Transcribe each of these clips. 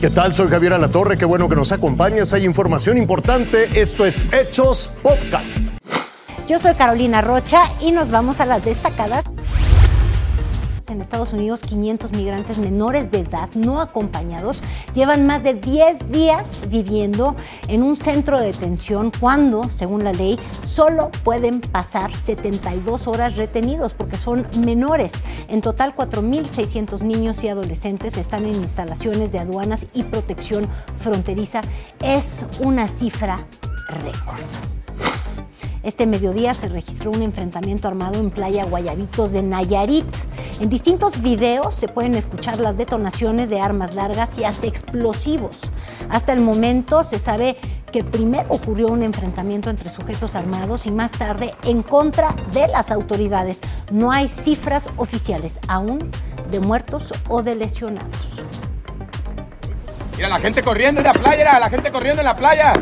¿Qué tal? Soy Javier Alatorre, qué bueno que nos acompañas. Hay información importante. Esto es Hechos Podcast. Yo soy Carolina Rocha y nos vamos a las destacadas en Estados Unidos 500 migrantes menores de edad no acompañados llevan más de 10 días viviendo en un centro de detención cuando, según la ley, solo pueden pasar 72 horas retenidos porque son menores. En total, 4.600 niños y adolescentes están en instalaciones de aduanas y protección fronteriza. Es una cifra récord. Este mediodía se registró un enfrentamiento armado en Playa Guayabitos de Nayarit. En distintos videos se pueden escuchar las detonaciones de armas largas y hasta explosivos. Hasta el momento se sabe que primero ocurrió un enfrentamiento entre sujetos armados y más tarde en contra de las autoridades. No hay cifras oficiales aún de muertos o de lesionados. Mira la gente corriendo en la playa, la gente corriendo en la playa.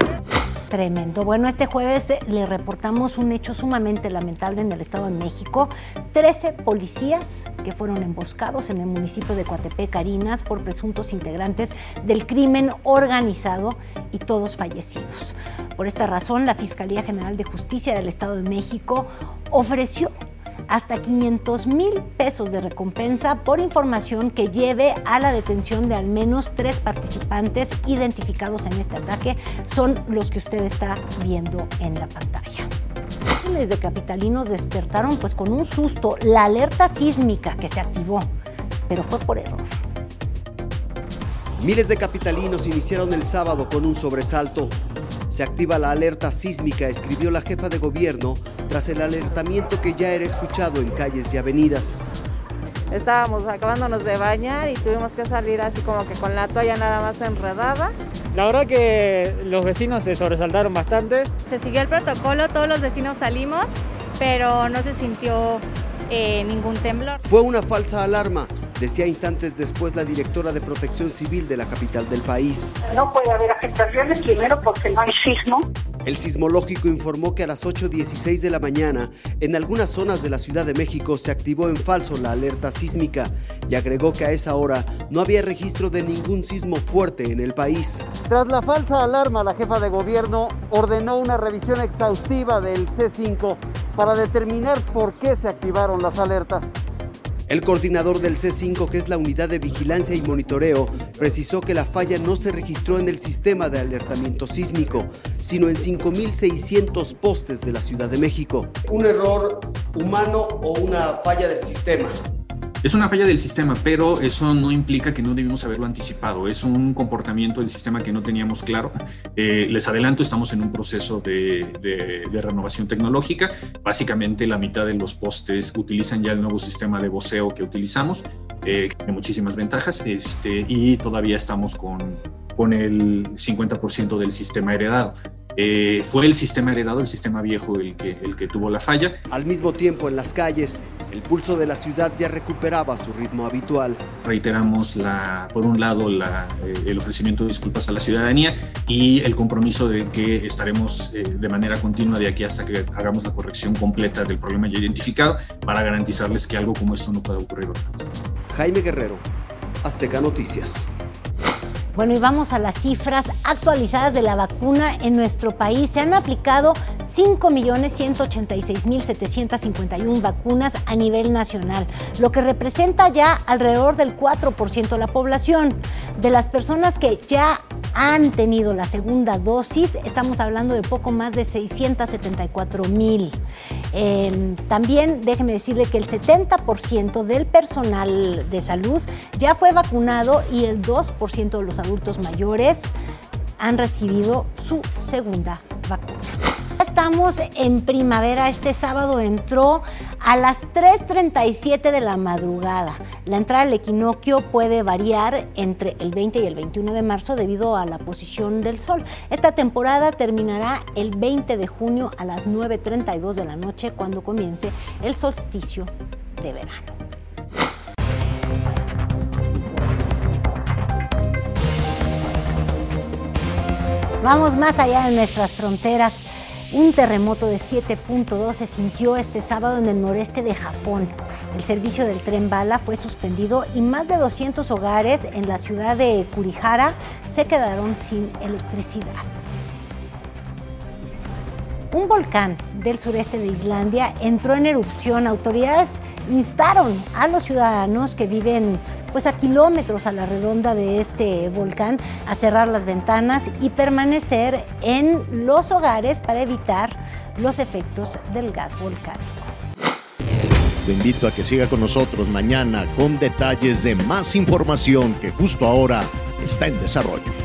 Tremendo. Bueno, este jueves eh, le reportamos un hecho sumamente lamentable en el Estado de México. Trece policías que fueron emboscados en el municipio de Coatepec, Carinas, por presuntos integrantes del crimen organizado y todos fallecidos. Por esta razón, la Fiscalía General de Justicia del Estado de México ofreció hasta 500 mil pesos de recompensa por información que lleve a la detención de al menos tres participantes identificados en este ataque. Son los que usted está viendo en la pantalla. Miles de capitalinos despertaron pues con un susto la alerta sísmica que se activó, pero fue por error. Miles de capitalinos iniciaron el sábado con un sobresalto. Se activa la alerta sísmica, escribió la jefa de gobierno tras el alertamiento que ya era escuchado en calles y avenidas. Estábamos acabándonos de bañar y tuvimos que salir así como que con la toalla nada más enredada. La verdad que los vecinos se sobresaltaron bastante. Se siguió el protocolo, todos los vecinos salimos, pero no se sintió eh, ningún temblor. Fue una falsa alarma, decía instantes después la directora de Protección Civil de la capital del país. No puede haber afectaciones, primero porque no hay sismo. El sismológico informó que a las 8.16 de la mañana, en algunas zonas de la Ciudad de México se activó en falso la alerta sísmica y agregó que a esa hora no había registro de ningún sismo fuerte en el país. Tras la falsa alarma, la jefa de gobierno ordenó una revisión exhaustiva del C5 para determinar por qué se activaron las alertas. El coordinador del C5, que es la unidad de vigilancia y monitoreo, precisó que la falla no se registró en el sistema de alertamiento sísmico, sino en 5.600 postes de la Ciudad de México. ¿Un error humano o una falla del sistema? Es una falla del sistema, pero eso no implica que no debimos haberlo anticipado. Es un comportamiento del sistema que no teníamos claro. Eh, les adelanto, estamos en un proceso de, renovación tecnológica. Básicamente la mitad de los postes utilizan ya el nuevo sistema de voceo que utilizamos, eh, tiene muchísimas ventajas, este, y todavía estamos con, con el 50% del sistema heredado. Eh, fue el sistema heredado, el sistema viejo, el que, el que tuvo la falla. Al mismo tiempo, en las calles, el pulso de la ciudad ya recuperaba su ritmo habitual. Reiteramos, la, por un lado, la, eh, el ofrecimiento de disculpas a la ciudadanía y el compromiso de que estaremos eh, de manera continua de aquí hasta que hagamos la corrección completa del problema ya identificado para garantizarles que algo como esto no pueda ocurrir otra vez. Jaime Guerrero, Azteca Noticias. Bueno, y vamos a las cifras actualizadas de la vacuna en nuestro país. Se han aplicado 5.186.751 vacunas a nivel nacional, lo que representa ya alrededor del 4% de la población. De las personas que ya han tenido la segunda dosis, estamos hablando de poco más de 674 mil. Em, también déjeme decirle que el 70% del personal de salud ya fue vacunado y el 2% de los adultos mayores han recibido su segunda. Estamos en primavera. Este sábado entró a las 3.37 de la madrugada. La entrada al equinoccio puede variar entre el 20 y el 21 de marzo debido a la posición del sol. Esta temporada terminará el 20 de junio a las 9.32 de la noche cuando comience el solsticio de verano. Vamos más allá de nuestras fronteras. Un terremoto de 7.2 se sintió este sábado en el noreste de Japón. El servicio del tren bala fue suspendido y más de 200 hogares en la ciudad de Kurihara se quedaron sin electricidad. Un volcán del sureste de Islandia entró en erupción. Autoridades instaron a los ciudadanos que viven pues a kilómetros a la redonda de este volcán a cerrar las ventanas y permanecer en los hogares para evitar los efectos del gas volcánico. Te invito a que siga con nosotros mañana con detalles de más información que justo ahora está en desarrollo.